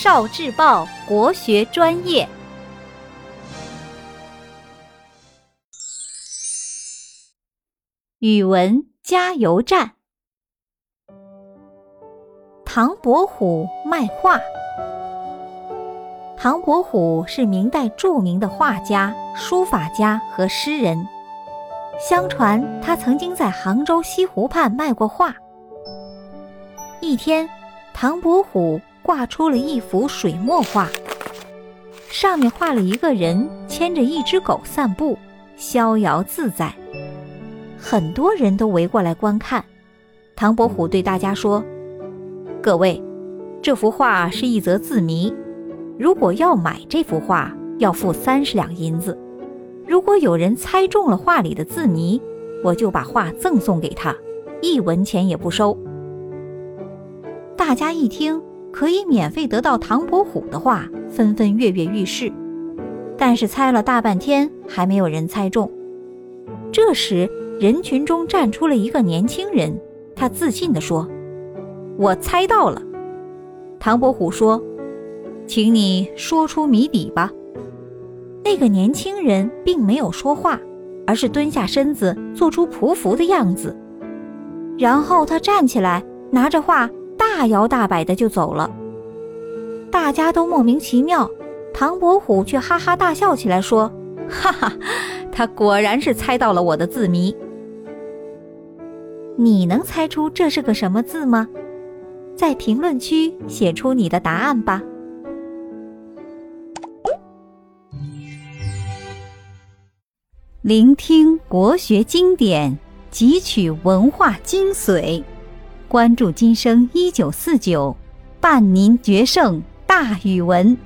少智报国学专业，语文加油站。唐伯虎卖画。唐伯虎是明代著名的画家、书法家和诗人。相传他曾经在杭州西湖畔卖过画。一天，唐伯虎挂出了一幅水墨画，上面画了一个人牵着一只狗散步，逍遥自在。很多人都围过来观看。唐伯虎对大家说：“各位，这幅画是一则字谜。”如果要买这幅画，要付三十两银子。如果有人猜中了画里的字谜，我就把画赠送给他，一文钱也不收。大家一听可以免费得到唐伯虎的画，纷纷跃跃欲试。但是猜了大半天，还没有人猜中。这时，人群中站出了一个年轻人，他自信地说：“我猜到了。”唐伯虎说。请你说出谜底吧。那个年轻人并没有说话，而是蹲下身子，做出匍匐的样子。然后他站起来，拿着画大摇大摆的就走了。大家都莫名其妙，唐伯虎却哈哈大笑起来，说：“哈哈，他果然是猜到了我的字谜。你能猜出这是个什么字吗？在评论区写出你的答案吧。”聆听国学经典，汲取文化精髓，关注今生一九四九，伴您决胜大语文。